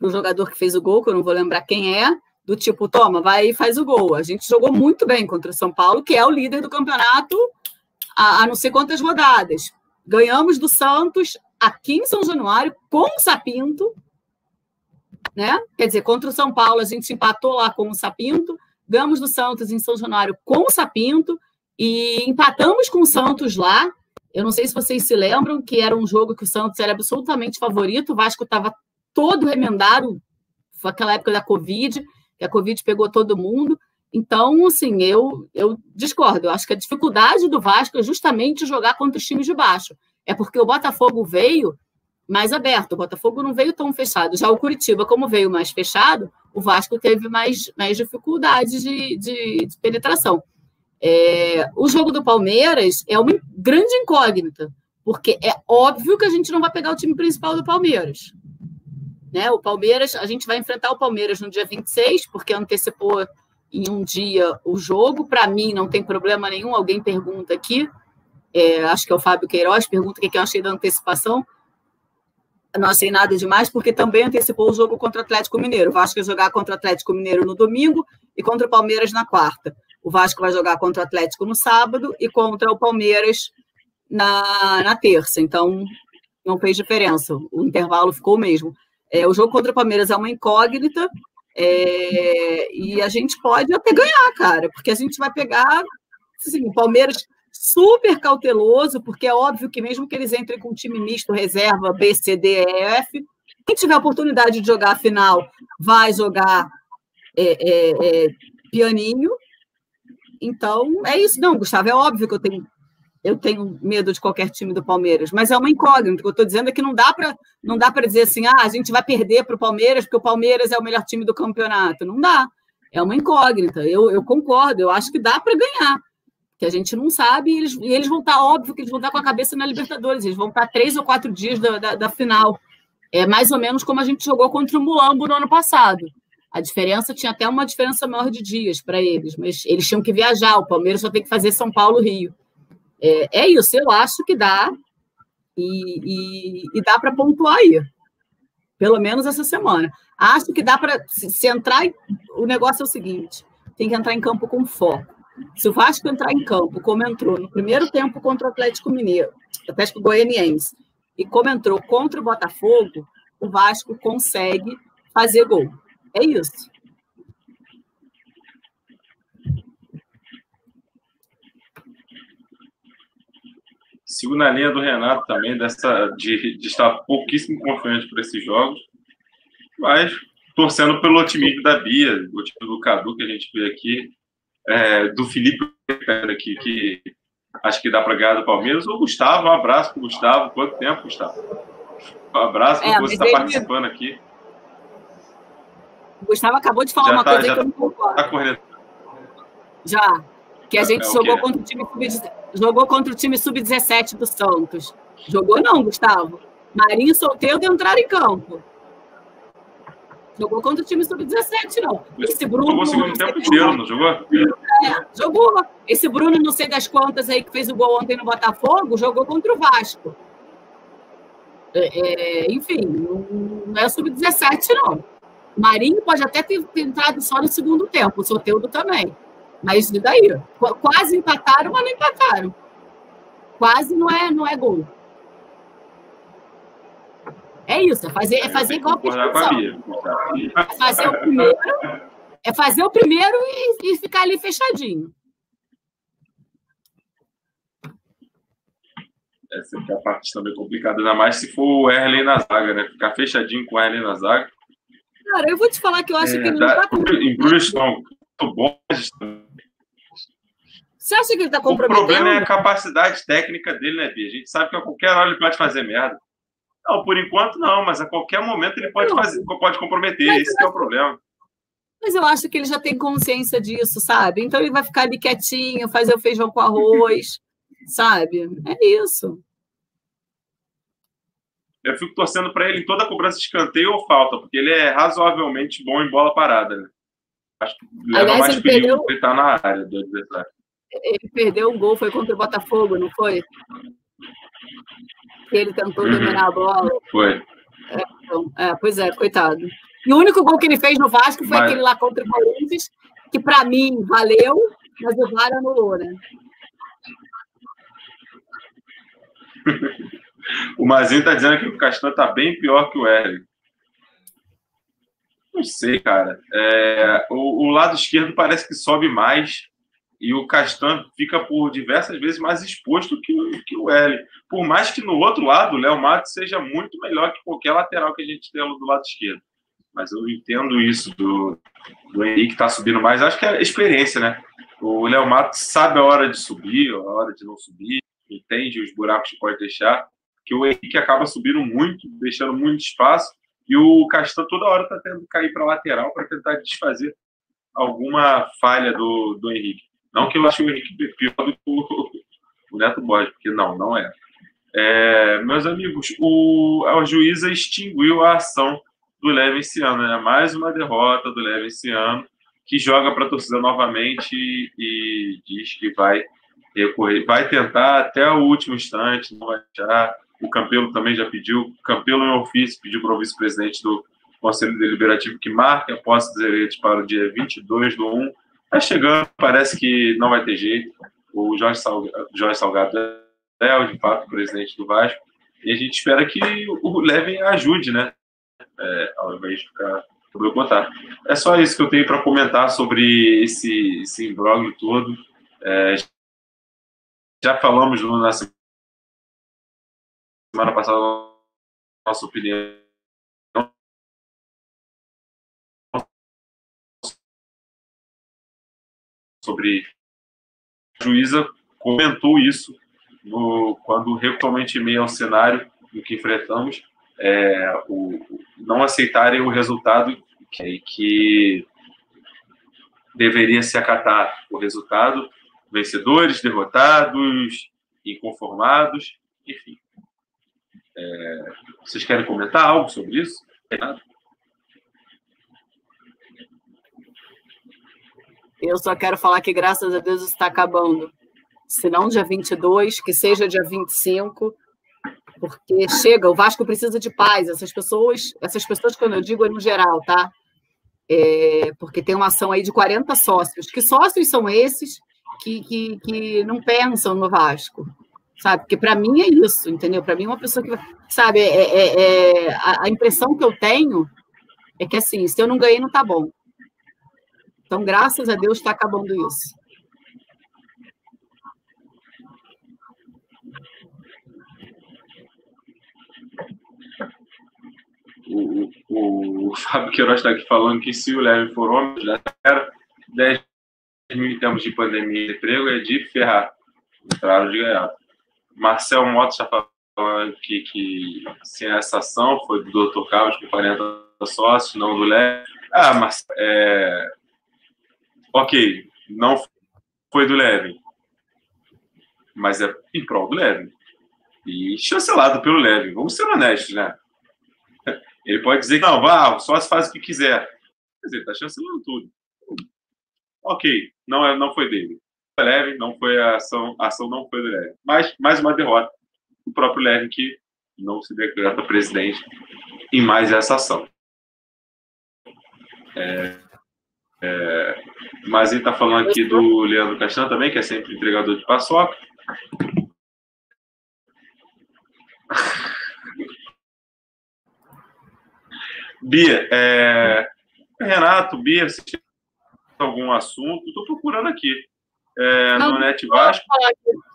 o jogador que fez o gol, que eu não vou lembrar quem é, do tipo, toma, vai e faz o gol. A gente jogou muito bem contra o São Paulo, que é o líder do campeonato há, há não sei quantas rodadas. Ganhamos do Santos aqui em São Januário com o Sapinto, né? Quer dizer, contra o São Paulo a gente empatou lá com o Sapinto, ganhamos do Santos em São Januário com o Sapinto e empatamos com o Santos lá. Eu não sei se vocês se lembram que era um jogo que o Santos era absolutamente favorito, o Vasco estava todo remendado, aquela época da Covid, que a Covid pegou todo mundo. Então, assim, eu, eu discordo. Eu acho que a dificuldade do Vasco é justamente jogar contra os times de baixo. É porque o Botafogo veio mais aberto, o Botafogo não veio tão fechado. Já o Curitiba, como veio mais fechado, o Vasco teve mais, mais dificuldades de, de, de penetração. É, o jogo do Palmeiras é uma grande incógnita, porque é óbvio que a gente não vai pegar o time principal do Palmeiras. Né? O Palmeiras, a gente vai enfrentar o Palmeiras no dia 26, porque antecipou em um dia o jogo. Para mim, não tem problema nenhum. Alguém pergunta aqui, é, acho que é o Fábio Queiroz, pergunta o que eu achei da antecipação. Não achei nada demais, porque também antecipou o jogo contra o Atlético Mineiro. O Vasco vai jogar contra o Atlético Mineiro no domingo e contra o Palmeiras na quarta. O Vasco vai jogar contra o Atlético no sábado e contra o Palmeiras na, na terça. Então, não fez diferença. O intervalo ficou o mesmo. É, o jogo contra o Palmeiras é uma incógnita é, e a gente pode até ganhar, cara, porque a gente vai pegar assim, o Palmeiras super cauteloso, porque é óbvio que mesmo que eles entrem com um time misto, reserva, B, C, D, E, F, quem tiver a oportunidade de jogar a final vai jogar é, é, é pianinho. Então, é isso. Não, Gustavo, é óbvio que eu tenho eu tenho medo de qualquer time do Palmeiras, mas é uma incógnita. O que eu estou dizendo é que não dá para não dá para dizer assim, ah, a gente vai perder para o Palmeiras porque o Palmeiras é o melhor time do campeonato. Não dá. É uma incógnita. Eu, eu concordo. Eu acho que dá para ganhar, que a gente não sabe. E eles, e eles vão estar tá, óbvio que eles vão estar tá com a cabeça na Libertadores. Eles vão estar tá três ou quatro dias da, da, da final. É mais ou menos como a gente jogou contra o Mulambo no ano passado. A diferença tinha até uma diferença maior de dias para eles, mas eles tinham que viajar. O Palmeiras só tem que fazer São Paulo-Rio. É, é isso, eu acho que dá, e, e, e dá para pontuar aí, pelo menos essa semana. Acho que dá para, se, se, entrar, o negócio é o seguinte, tem que entrar em campo com foco. Se o Vasco entrar em campo, como entrou no primeiro tempo contra o Atlético Mineiro, Atlético Goianiense, e como entrou contra o Botafogo, o Vasco consegue fazer gol. É isso. Sigo na linha do Renato também, dessa, de, de estar pouquíssimo confiante por esses jogos, mas torcendo pelo otimismo da Bia, o time do Cadu que a gente vê aqui, é, do Felipe aqui, que acho que dá para ganhar do Palmeiras. O Gustavo, um abraço para o Gustavo. Quanto tempo, Gustavo? Um abraço por é, você estar ele... participando aqui. O Gustavo acabou de falar já uma tá, coisa que eu não concordo. Tá correndo. Já. Que a gente é, jogou, contra o time sub, jogou contra o time sub-17 do Santos. Jogou não, Gustavo. Marinho e Solteiro entraram em campo. Jogou contra o time sub-17, não. Esse Bruno. Jogou o segundo tempo inteiro, não jogou? É, jogou. Esse Bruno, não sei das contas aí, que fez o gol ontem no Botafogo, jogou contra o Vasco. É, é enfim, não é sub-17, não. Marinho pode até ter, ter entrado só no segundo tempo, o Soteudo também. Mas daí? Quase empataram, mas não empataram. Quase não é, não é gol. É isso, é fazer, é fazer igual a. É fazer o primeiro, é fazer o primeiro e, e ficar ali fechadinho. Essa é a parte também complicada, ainda mais se for o Erlen na zaga, né? Ficar fechadinho com o Erlen na zaga. Cara, eu vou te falar que eu acho é, que ele não está com. Em Bruno estão bons. Você acha que ele está comprometendo? O problema é a capacidade técnica dele, né, Bia? A gente sabe que a qualquer hora ele pode fazer merda. Não, por enquanto não, mas a qualquer momento ele pode, fazer, pode comprometer. Mas Esse é o problema. Mas eu acho que ele já tem consciência disso, sabe? Então ele vai ficar ali quietinho, fazer o feijão com arroz, sabe? É isso. Eu fico torcendo para ele em toda cobrança de escanteio ou falta, porque ele é razoavelmente bom em bola parada. Né? Acho que leva Aliás, mais perigo perdeu... ele estar tá na área do adversário. Ele perdeu um gol, foi contra o Botafogo, não foi? Que ele tentou uhum. dominar a bola. Foi. É, então, é, pois é, coitado. E o único gol que ele fez no Vasco foi mas... aquele lá contra o Corinthians, que para mim valeu, mas o VAR anulou, né? o Mazinho tá dizendo que o Castan tá bem pior que o Hélio. Não sei, cara. É, o, o, lado esquerdo parece que sobe mais e o Castan fica por diversas vezes mais exposto que, que o L. Por mais que no outro lado o Léo Matos seja muito melhor que qualquer lateral que a gente tem do lado esquerdo. Mas eu entendo isso do, do Henrique estar tá subindo mais. Acho que é experiência, né? O Léo Matos sabe a hora de subir, a hora de não subir, entende os buracos que pode deixar. Que o Henrique acaba subindo muito, deixando muito espaço. E o Castan toda hora está tendo que cair para lateral para tentar desfazer alguma falha do, do Henrique. Não que eu ache o Henrique pior do que o, Neto Borges, porque não, não é. é meus amigos, o, a juíza extinguiu a ação do Leve esse ano, né? Mais uma derrota do Leve esse ano, que joga para a torcida novamente e, e, diz que vai recorrer, vai tentar até o último instante, não vai achar. O Campelo também já pediu, o Campelo em ofício pediu para o vice-presidente do Conselho Deliberativo que marque a posse dos eleitos para o dia 22 do 1 Tá chegando, parece que não vai ter jeito. O Jorge Salgado, Jorge Salgado é, de fato, o presidente do Vasco. E a gente espera que o Levin ajude, né? É, ao invés de ficar boicotar. É só isso que eu tenho para comentar sobre esse, esse imbróglio todo. É, já falamos na semana passada nossa opinião sobre a juíza comentou isso no, quando regularmente meio ao cenário do que enfrentamos, é, o, não aceitarem o resultado que, que deveria se acatar o resultado, vencedores, derrotados, inconformados, enfim. É, vocês querem comentar algo sobre isso? Eu só quero falar que, graças a Deus, está acabando. Se não dia 22, que seja dia 25, porque chega, o Vasco precisa de paz. Essas pessoas, essas pessoas, quando eu digo, é no geral, tá? É, porque tem uma ação aí de 40 sócios. Que sócios são esses que, que, que não pensam no Vasco? Sabe? Porque para mim é isso, entendeu? Para mim, uma pessoa que. Sabe, é, é, é, a, a impressão que eu tenho é que, assim, se eu não ganhei, não tá bom. Então, graças a Deus, está acabando isso. O, o, Fábio Queiroz está aqui falando que se o Leve for homem, já era 10 mil em termos de pandemia e emprego, é de ferrar. Entraram de ganhar. Marcel Motos está falando que, que sem essa ação foi do Dr. Carlos com 40 sócios, não do Leve. Ah, mas. É... Ok, não foi do Levin. Mas é em prol do Levin. E chancelado pelo Levin. Vamos ser honestos, né? Ele pode dizer que não, vá, só se faz o que quiser. Quer dizer, está chancelando tudo. Ok, não, é, não foi dele. Foi Levin, não foi a ação, a ação não foi do Levin. Mas mais uma derrota. O próprio Levin que não se decreta presidente em mais essa ação. É, é, mas ele está falando aqui do Leandro Castan também, que é sempre entregador de paçoca. Bia, é, Renato, Bia, se tiver algum assunto, estou procurando aqui é, não, no Net Vasco.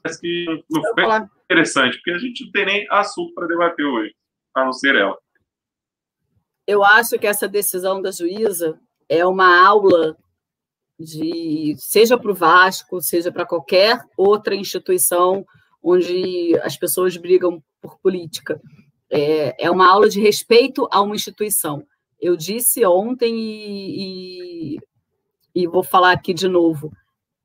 Parece que não foi interessante, porque a gente não tem nem assunto para debater hoje, a não ser ela. Eu acho que essa decisão da juíza é uma aula de seja para o Vasco, seja para qualquer outra instituição onde as pessoas brigam por política. É, é uma aula de respeito a uma instituição. Eu disse ontem e, e, e vou falar aqui de novo.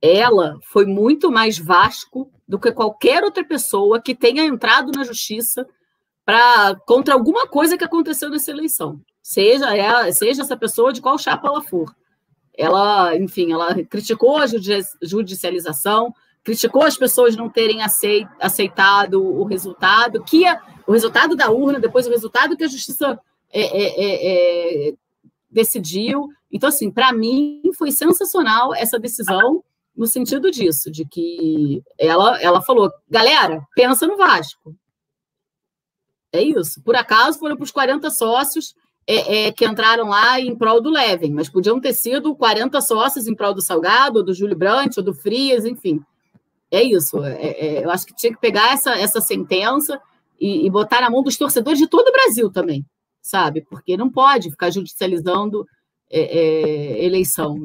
Ela foi muito mais Vasco do que qualquer outra pessoa que tenha entrado na justiça para contra alguma coisa que aconteceu nessa eleição. Seja ela, seja essa pessoa de qual chapa ela for. Ela, enfim, ela criticou a judicialização, criticou as pessoas não terem aceitado o resultado, que a, o resultado da urna, depois o resultado que a justiça é, é, é, é decidiu. Então, assim, para mim foi sensacional essa decisão no sentido disso, de que ela, ela falou, galera, pensa no Vasco. É isso. Por acaso foram para os 40 sócios é, é, que entraram lá em prol do Levin, mas podiam ter sido 40 sócios em prol do Salgado, do Júlio Brandt, ou do Frias, enfim. É isso. É, é, eu acho que tinha que pegar essa, essa sentença e, e, botar na mão dos torcedores de todo o Brasil também, sabe? Porque não pode ficar judicializando é, é, eleição.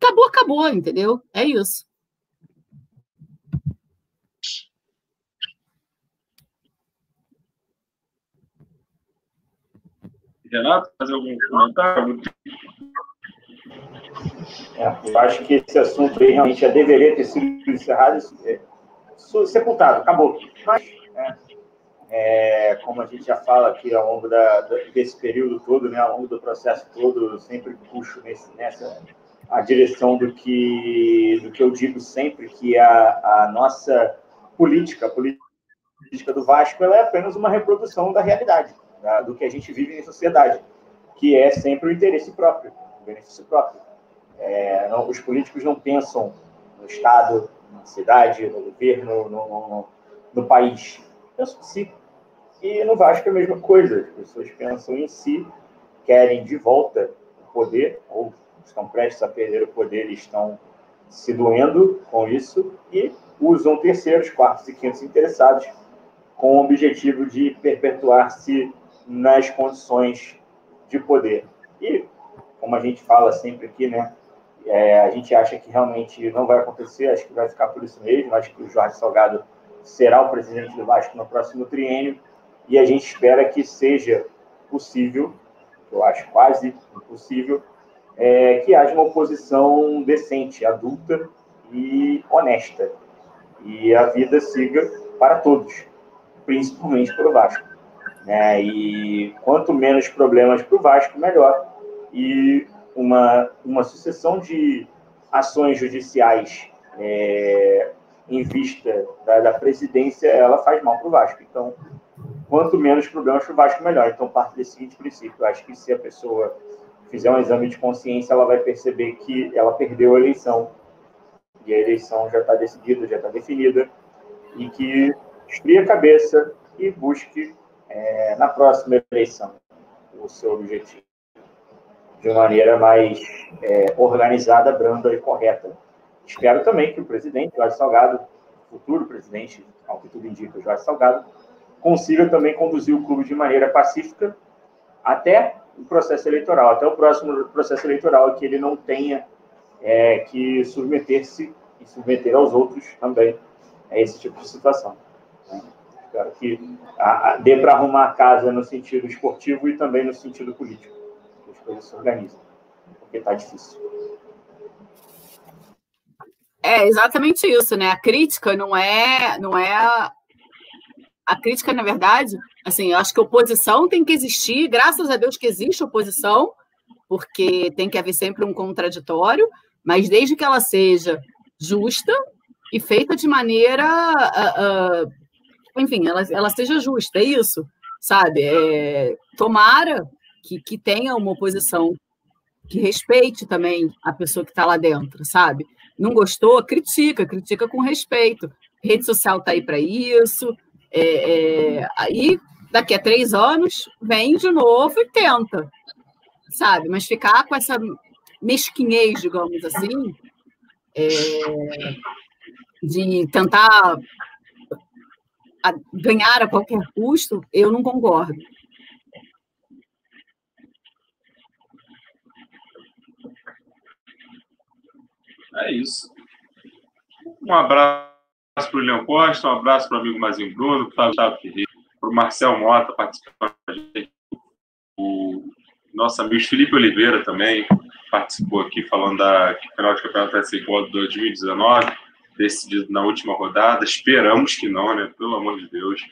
Acabou, acabou, entendeu? É isso. Renato, fazer algum comentário? É, eu acho que esse assunto aí realmente já deveria ter sido encerrado, é, sepultado, acabou. Mas, é, é, como a gente já fala aqui ao longo da, desse período todo, né, ao longo do processo todo, eu sempre puxo nesse, nessa a direção do que, do que eu digo sempre, que a, a nossa política, a política do Vasco, ela é apenas uma reprodução da realidade da, do que a gente vive em sociedade, que é sempre o interesse próprio, o benefício próprio. É, não, os políticos não pensam no Estado, na cidade, no governo, no, no, no país. Pensam em si. E no Vasco é a mesma coisa. As pessoas pensam em si, querem de volta o poder, ou estão prestes a perder o poder e estão se doendo com isso, e usam terceiros, quartos e quintos interessados com o objetivo de perpetuar-se nas condições de poder. E, como a gente fala sempre aqui, né, é, a gente acha que realmente não vai acontecer, acho que vai ficar por isso mesmo, acho que o Jorge Salgado será o presidente do Vasco no próximo triênio, e a gente espera que seja possível, eu acho quase impossível, é, que haja uma oposição decente, adulta e honesta, e a vida siga para todos, principalmente para o Vasco. Né? E quanto menos problemas para o Vasco, melhor. E uma, uma sucessão de ações judiciais é, em vista da, da, presidência, ela faz mal para o Vasco. Então, quanto menos problemas para o Vasco, melhor. Então, parte desse seguinte princípio. Acho que se a pessoa fizer um exame de consciência, ela vai perceber que ela perdeu a eleição. E a eleição já está decidida, já está definida. E que esfrie a cabeça e busque é, na próxima eleição o seu objetivo de maneira mais é, organizada, branda e correta. Espero também que o presidente Jorge Salgado, futuro presidente, ao que tudo indica, Jorge Salgado, consiga também conduzir o clube de maneira pacífica até o processo eleitoral, até o próximo processo eleitoral, que ele não tenha é, que submeter-se e submeter aos outros também a esse tipo de situação. Né? Que a, a, dê para arrumar a casa no sentido esportivo e também no sentido político. Que as coisas se organizem. porque está difícil. É exatamente isso, né? A crítica não é, não é a, crítica, na verdade, assim, eu acho que oposição tem que existir, graças a Deus que existe oposição, porque tem que haver sempre um contraditório, mas desde que ela seja justa e feita de maneira, uh, enfim, ela, ela seja justa, é isso, sabe? É, tomara que, que tenha uma oposição que respeite também a pessoa que está lá dentro, sabe? Não gostou, critica, critica com respeito. rede social está aí para isso. É, é, aí, daqui a três anos, vem de novo e tenta, sabe? Mas ficar com essa mesquinhez, digamos assim, é, de tentar ganhar a qualquer custo, eu não concordo. É isso. Um abraço para o Leão Costa, um abraço para o amigo Mazinho Bruno, para o Gustavo Ferreira, para o Marcel Mota participando com a gente, o nosso amigo Felipe Oliveira também participou aqui falando da final de campeonato igual de 2019, decidido na última rodada. Esperamos que não, né? Pelo amor de Deus.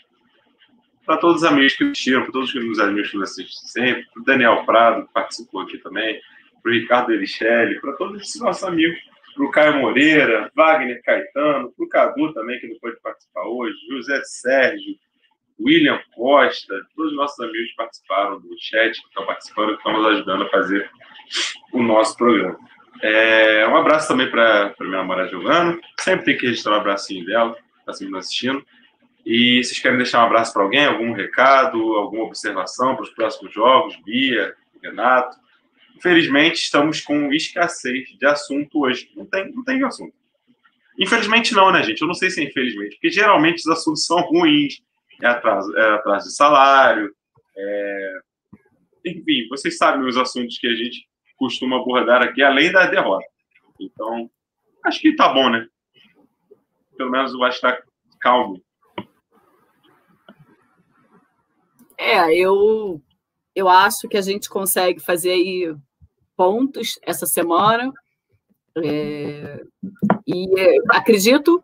Para todos os amigos que assistiram, para todos os amigos que nos assistem sempre, para o Daniel Prado, que participou aqui também, para o Ricardo Elichelli, para todos esses nossos amigos para o Caio Moreira, Wagner Caetano, para o Cadu também, que não pode participar hoje, José Sérgio, William Costa, todos os nossos amigos participaram do chat, que estão participando, que estão nos ajudando a fazer o nosso programa. É, um abraço também para a minha namorada Giovana, sempre tem que registrar o um abracinho dela, está sempre nos assistindo. E vocês querem deixar um abraço para alguém, algum recado, alguma observação para os próximos jogos, Bia, Renato? Infelizmente, estamos com escassez de assunto hoje. Não tem, não tem assunto. Infelizmente não, né, gente? Eu não sei se é infelizmente, porque geralmente os assuntos são ruins. É atraso, é atraso de salário, é... enfim, vocês sabem os assuntos que a gente costuma abordar aqui, além da derrota. Então, acho que tá bom, né? Pelo menos acho que tá calmo. É, eu, eu acho que a gente consegue fazer aí pontos essa semana. É, e acredito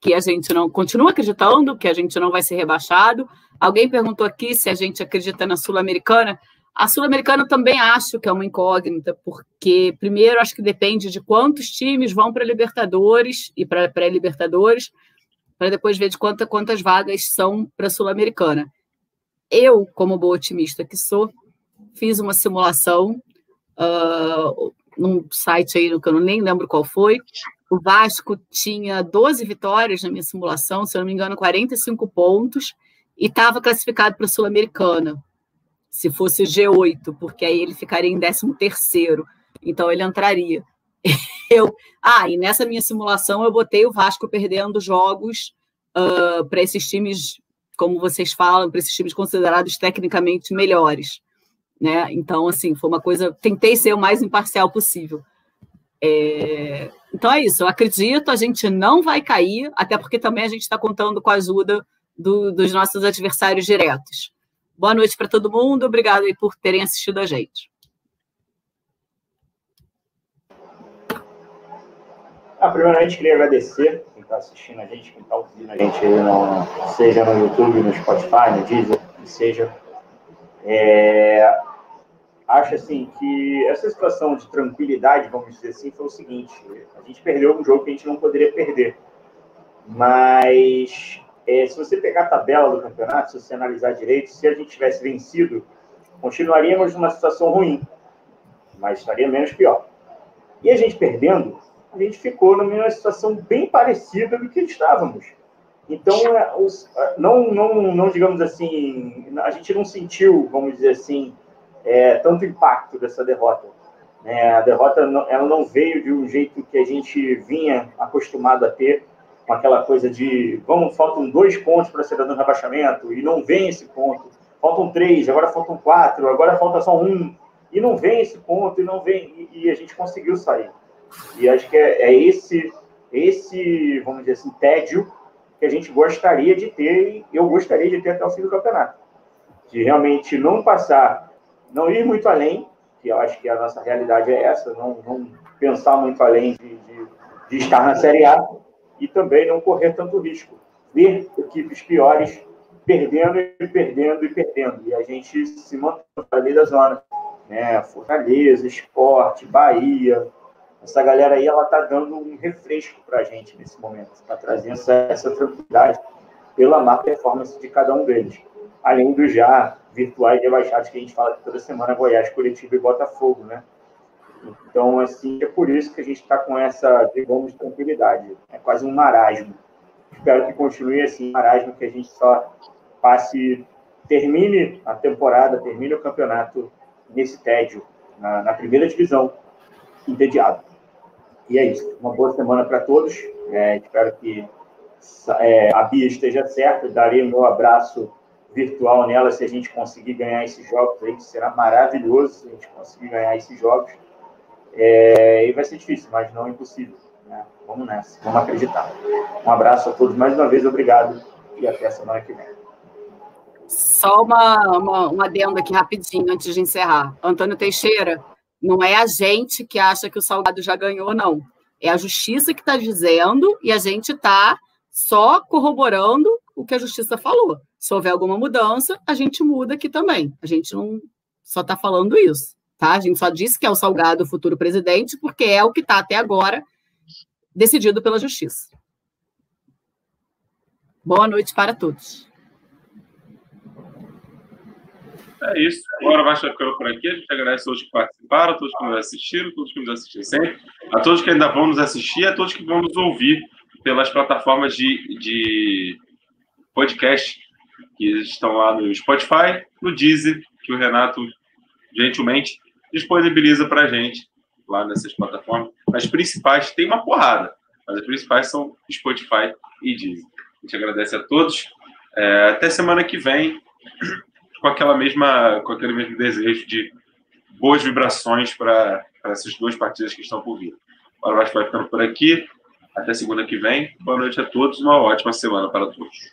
que a gente não continua acreditando que a gente não vai ser rebaixado. Alguém perguntou aqui se a gente acredita na Sul-Americana. A Sul-Americana também acho que é uma incógnita, porque primeiro acho que depende de quantos times vão para Libertadores e para pré-Libertadores, para depois ver de quanta, quantas vagas são para a Sul-Americana. Eu, como boa otimista que sou, fiz uma simulação uh, num site aí que eu nem lembro qual foi. O Vasco tinha 12 vitórias na minha simulação, se eu não me engano, 45 pontos, e estava classificado para a Sul-Americana, se fosse G8, porque aí ele ficaria em 13 terceiro, então ele entraria. Eu, ah, e nessa minha simulação eu botei o Vasco perdendo jogos uh, para esses times, como vocês falam, para esses times considerados tecnicamente melhores né? Então, assim, foi uma coisa. Tentei ser o mais imparcial possível. É, então é isso, eu acredito, a gente não vai cair, até porque também a gente está contando com a ajuda do, dos nossos adversários diretos. Boa noite para todo mundo, obrigado aí por terem assistido a gente. Ah, primeiramente, queria agradecer quem está assistindo a gente, quem está ouvindo a gente, no, seja no YouTube, no Spotify, no Deezer, seja é, acho assim que essa situação de tranquilidade, vamos dizer assim, foi o seguinte: a gente perdeu um jogo que a gente não poderia perder. Mas é, se você pegar a tabela do campeonato, se você analisar direito, se a gente tivesse vencido, continuaríamos numa situação ruim, mas estaria menos pior. E a gente perdendo, a gente ficou numa situação bem parecida do que estávamos. Então, é, os, não, não, não, digamos assim, a gente não sentiu, vamos dizer assim, é, tanto impacto dessa derrota. É, a derrota ela não veio de um jeito que a gente vinha acostumado a ter, aquela coisa de vamos, faltam dois pontos para ser dado no rebaixamento, e não vem esse ponto. Faltam três, agora faltam quatro, agora falta só um, e não vem esse ponto, e não vem, e, e a gente conseguiu sair. E acho que é, é esse, esse, vamos dizer assim, tédio que a gente gostaria de ter, e eu gostaria de ter até o fim do campeonato. De realmente não passar, não ir muito além, que eu acho que a nossa realidade é essa, não, não pensar muito além de, de, de estar na Série A e também não correr tanto risco. Ver equipes piores perdendo e perdendo e perdendo. E a gente se mantém ali da zona. Né? Fortaleza, Esporte, Bahia. Essa galera aí, ela tá dando um refresco para a gente nesse momento. Está trazendo essa, essa tranquilidade pela má performance de cada um deles. Além dos já virtuais rebaixados que a gente fala toda semana, Goiás, Curitiba e Botafogo, né? Então, assim, é por isso que a gente está com essa, digamos, tranquilidade. É quase um marasmo. Espero que continue assim, marasmo que a gente só passe, termine a temporada, termine o campeonato nesse tédio, na, na primeira divisão, entediado. E é isso. Uma boa semana para todos. É, espero que é, a Bia esteja certa. Darei o meu abraço virtual nela se a gente conseguir ganhar esses jogos aí, que será maravilhoso se a gente conseguir ganhar esses jogos. É, e vai ser difícil, mas não impossível. Né? Vamos nessa, vamos acreditar. Um abraço a todos mais uma vez, obrigado e até a semana que vem. Só uma, uma, um aqui rapidinho antes de encerrar. Antônio Teixeira, não é a gente que acha que o Salgado já ganhou, não. É a justiça que está dizendo e a gente está só corroborando o que a justiça falou. Se houver alguma mudança, a gente muda aqui também. A gente não só está falando isso, tá? A gente só disse que é o Salgado o futuro presidente, porque é o que está até agora decidido pela justiça. Boa noite para todos. É isso. Agora vai ficando por aqui. A gente agradece a todos que participaram, a todos que nos assistiram, a todos que nos assistem sempre, a todos que ainda vão nos assistir, a todos que vão nos ouvir pelas plataformas de, de podcast que estão lá no Spotify, no Deezer, que o Renato gentilmente disponibiliza para a gente lá nessas plataformas. As principais, tem uma porrada, mas as principais são Spotify e Deezer. A gente agradece a todos. É, até semana que vem com aquela mesma, com aquele mesmo desejo de boas vibrações para essas duas partidas que estão por vir. O Vasco vai ficando por aqui. Até segunda que vem. Boa noite a todos. Uma ótima semana para todos.